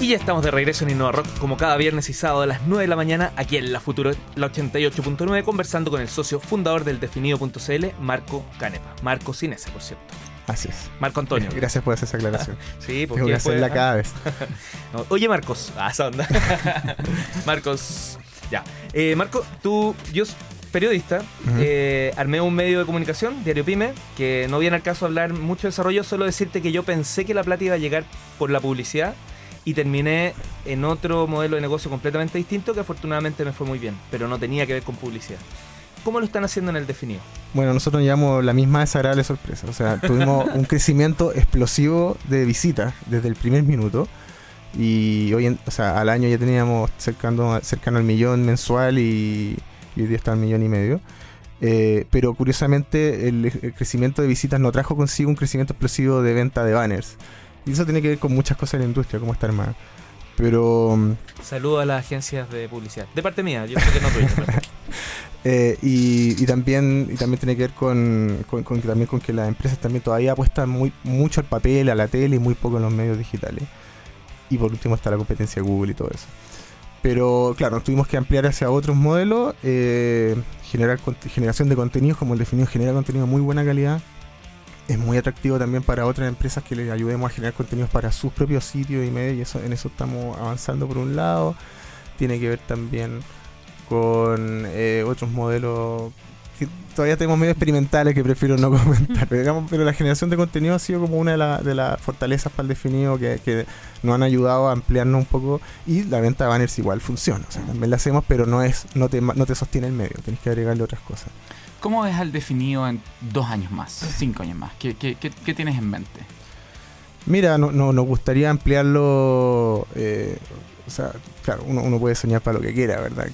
Y ya estamos de regreso en Innova Rock como cada viernes y sábado a las 9 de la mañana aquí en la Futuro, la 88.9, conversando con el socio fundador del definido.cl, Marco Canepa. Marco sin ese, por cierto. Así es. Marco Antonio. Gracias por hacer esa aclaración. sí, porque Tengo que hacerla cada vez. No, Oye, Marcos. Ah, esa onda. Marcos. Ya. Eh, Marco, tú, yo periodista, eh, armé un medio de comunicación, Diario Pyme, que no viene al caso hablar mucho de desarrollo, solo decirte que yo pensé que la plata iba a llegar por la publicidad y terminé en otro modelo de negocio completamente distinto que afortunadamente me fue muy bien, pero no tenía que ver con publicidad. ¿Cómo lo están haciendo en el definido? Bueno, nosotros llevamos la misma desagradable sorpresa. O sea, tuvimos un crecimiento explosivo de visitas desde el primer minuto. Y hoy, en- o sea, al año ya teníamos cercano, cercano al millón mensual y, y hoy día está al millón y medio. Eh, pero curiosamente el, el crecimiento de visitas no trajo consigo un crecimiento explosivo de venta de banners. Y eso tiene que ver con muchas cosas en la industria, como está armada. Pero mm, Saludo a las agencias de publicidad. De parte mía, yo sé que no tuya. pero- Eh, y, y también y también tiene que ver con, con, con que también con que las empresas también todavía apuestan muy mucho al papel, a la tele y muy poco en los medios digitales. Y por último está la competencia de Google y todo eso. Pero claro, nos tuvimos que ampliar hacia otros modelos, eh, generar generación de contenidos, como el definido genera contenido de muy buena calidad. Es muy atractivo también para otras empresas que les ayudemos a generar contenidos para sus propios sitios y medios, y eso, en eso estamos avanzando por un lado. Tiene que ver también con eh, otros modelos que todavía tenemos medio experimentales que prefiero no comentar. Pero, digamos, pero la generación de contenido ha sido como una de, la- las fortalezas para el definido que, que nos han ayudado a ampliarnos un poco. Y la venta de banners igual funciona. O sea, también la hacemos, pero no es no te, no te sostiene el medio. Tenés que agregarle otras cosas. ¿Cómo ves al definido en dos años más, cinco años más? ¿Qué, qué, qué- qué tienes en mente? Mira, no, no- nos gustaría ampliarlo. eh, o sea, claro, uno, uno puede soñar para lo que quiera, ¿verdad?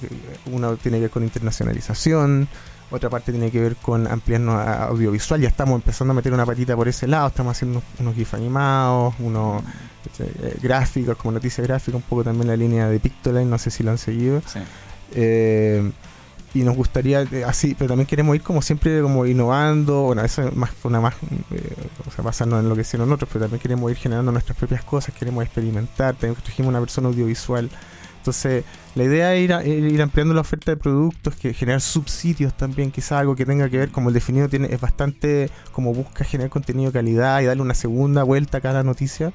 Uno tiene que ver con internacionalización, otra parte tiene que ver con ampliarnos a audiovisual. Ya estamos empezando a meter una patita por ese lado, estamos haciendo unos, unos GIF animados, unos eh, gráficos, como noticias gráficas, un poco también la línea de Pictoline, no sé si lo han seguido. Sí. Eh, y nos gustaría eh, así, pero también queremos ir como siempre como innovando, bueno, eso es más una más eh, o sea, basarnos en lo que hicieron otros, pero también queremos ir generando nuestras propias cosas, queremos experimentar, también trajimos una persona audiovisual. Entonces, la idea es ir, a- ir- ampliando la oferta de productos, que generar subsitios también, quizás algo que tenga que ver, como el definido tiene, es bastante como busca generar contenido de calidad y darle una segunda vuelta a cada noticia.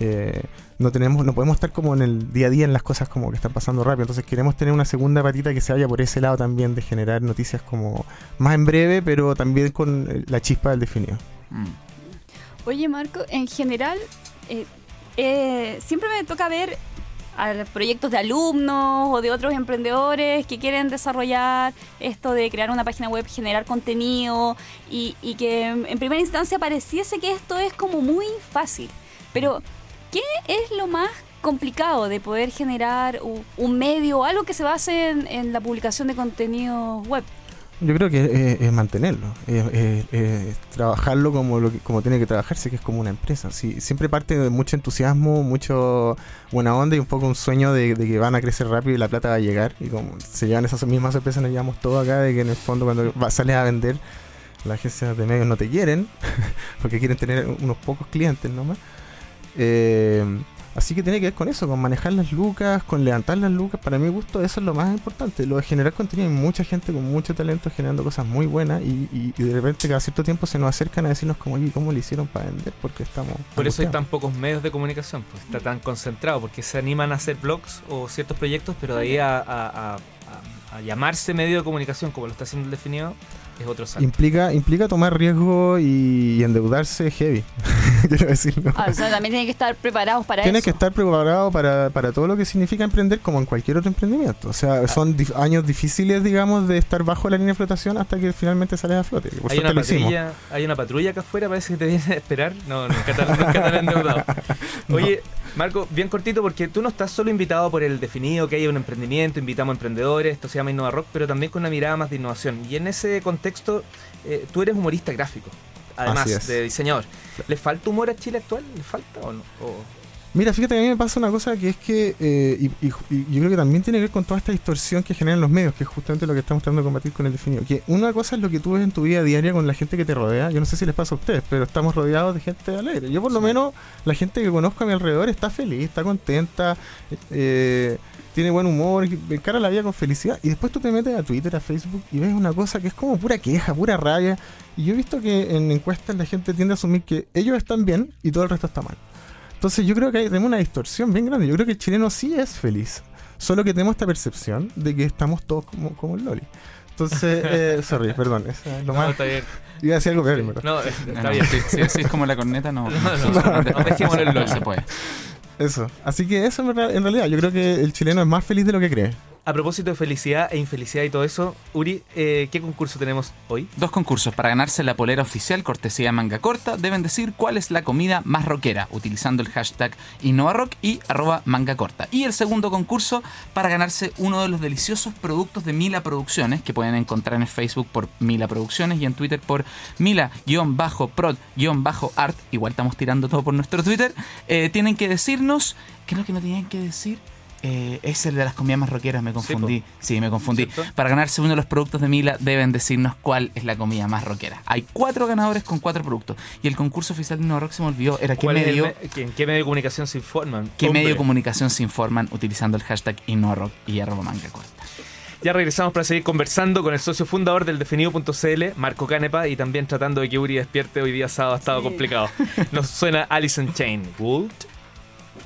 Eh, no tenemos, no podemos estar como en el día a día en las cosas como que están pasando rápido. Entonces queremos tener una segunda patita que se vaya por ese lado también de generar noticias como más en breve, pero también con eh, la chispa del definido. Mm. Oye, Marco, en general, eh, eh, siempre me toca ver a proyectos de alumnos o de otros emprendedores que quieren desarrollar esto de crear una página web, generar contenido y, y que en primera instancia pareciese que esto es como muy fácil. Pero, ¿qué es lo más complicado de poder generar un medio o algo que se base en, la publicación de contenidos web? Yo creo que es, mantenerlo, es, trabajarlo como lo que- como tiene que trabajarse, que es como una empresa. Sí, siempre parte de mucho entusiasmo, mucho buena onda y un poco un sueño de, que van a crecer rápido y la plata va a llegar. Y como se llevan esas mismas sorpresas, nos llevamos todo acá, de que en el fondo cuando sales a vender, las agencias de medios no te quieren, porque quieren tener unos pocos clientes nomás. Eh, así que tiene que ver con eso, con manejar las lucas, con levantar las lucas. Para mi gusto, eso es lo más importante. Lo de generar contenido. Hay mucha gente con mucho talento generando cosas muy buenas y, y- y de repente cada cierto tiempo se nos acercan a decirnos como, oye, ¿cómo le hicieron para vender? Porque estamos... Por eso hay angustiados". tan pocos medios de comunicación, pues está tan concentrado, porque se animan a hacer blogs o ciertos proyectos, pero de ahí a, a- a- a- a llamarse medio de comunicación como lo está haciendo el definido, es otro salto. Implica, implica tomar riesgo y, y endeudarse heavy. Quiero decirlo. Ah, o sea, también tienen que estar preparados para Tienes eso. que estar preparado para, para todo lo que significa emprender como en cualquier otro emprendimiento. O sea, son dif- años difíciles, digamos, de estar bajo la línea de flotación hasta que finalmente sales a flote. Por hay una, patrulla, hay una patrulla acá afuera, parece que te viene a esperar. No, nunca te, nunca te han endeudado. Oye, Marco, bien cortito, porque tú no estás solo invitado por el definido que hay un emprendimiento, invitamos a emprendedores, esto se llama Innova Rock, pero también con una mirada más de innovación. Y en ese contexto, eh, tú eres humorista gráfico, además de diseñador. ¿Le falta humor a Chile actual? ¿Le falta o no? O- Mira, fíjate que a mí me pasa una cosa que es que, eh, y, y- y yo creo que también tiene que ver con toda esta distorsión que generan los medios, que es justamente lo que estamos tratando de combatir con el definido. Que una cosa es lo que tú ves en tu vida diaria con la gente que te rodea. Yo no sé si les pasa a ustedes, pero estamos rodeados de gente alegre. Yo por lo menos, la gente que conozco a mi alrededor está feliz, está contenta, eh, tiene buen humor, encara la vida con felicidad. Y después tú te metes a Twitter, a Facebook y ves una cosa que es como pura queja, pura rabia. Y yo he visto que en encuestas la gente tiende a asumir que ellos están bien y todo el resto está mal. Entonces yo creo que hay, tenemos una distorsión bien grande. Yo creo que el chileno sí es feliz. Solo que tenemos esta percepción de que estamos todos como, como el Loli. Entonces, eh, sorry, perdón. es lo No, más. está bien. Iba a decir algo peor. No, No, está no, bien. si, si- si es como la corneta, no. No, no, no, no, no, dejémoslo en no LOL. se puede. Eso. Así que eso en realidad, yo creo que el chileno es más feliz de lo que cree. A propósito de felicidad e infelicidad y todo eso, Uri, eh, ¿qué concurso tenemos hoy? Dos concursos para ganarse la polera oficial cortesía manga corta. Deben decir cuál es la comida más rockera, utilizando el hashtag InnovaRock y arroba manga corta. Y el segundo concurso para ganarse uno de los deliciosos productos de Mila Producciones, que pueden encontrar en Facebook por Mila Producciones y en Twitter por Mila-prod-art. Igual estamos tirando todo por nuestro Twitter. Eh, tienen que decirnos, ¿qué es lo que no tenían que decir? Eh, es el de las comidas más rockeras, me confundí. Sí, me confundí. ¿Cierto? Para ganarse uno de los productos de Mila deben decirnos cuál es la comida más rockera. Hay cuatro ganadores con cuatro productos. Y el concurso oficial de Rock se me olvidó. Era qué ¿Cuál es el medio, me- ¿En qué medio de comunicación se informan? qué Hombre. medio de comunicación se informan utilizando el hashtag InnoRock y arroba manga corta. Ya regresamos para seguir conversando con el socio fundador del definido.cl, Marco Canepa, y también tratando de que Uri despierte hoy día sábado ha estado complicado. Nos suena Alice in Chain. Would